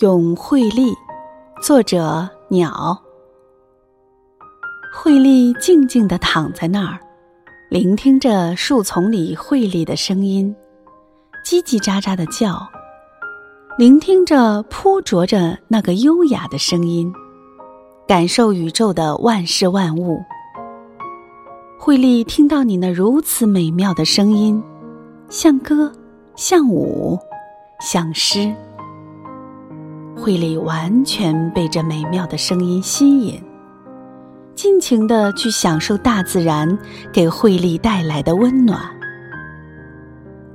咏惠利，作者鸟。惠利静静的躺在那儿，聆听着树丛里惠利的声音，叽叽喳喳的叫，聆听着扑啄着那个优雅的声音，感受宇宙的万事万物。惠利听到你那如此美妙的声音，像歌，像舞，像诗。惠利完全被这美妙的声音吸引，尽情的去享受大自然给惠利带来的温暖。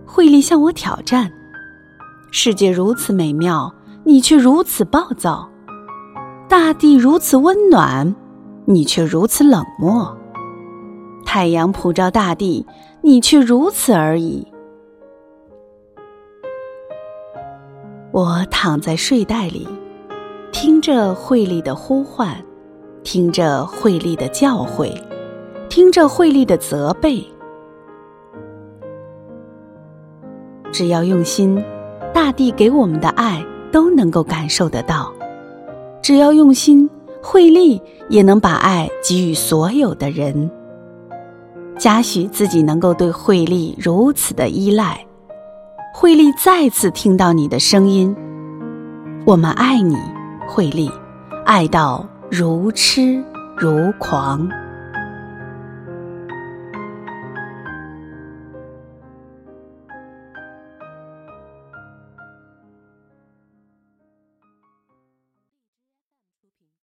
惠利向我挑战：世界如此美妙，你却如此暴躁；大地如此温暖，你却如此冷漠；太阳普照大地，你却如此而已。我躺在睡袋里，听着惠利的呼唤，听着惠利的教诲，听着惠利的责备。只要用心，大地给我们的爱都能够感受得到；只要用心，惠利也能把爱给予所有的人。嘉许自己能够对惠利如此的依赖。惠利再次听到你的声音，我们爱你，惠利，爱到如痴如狂。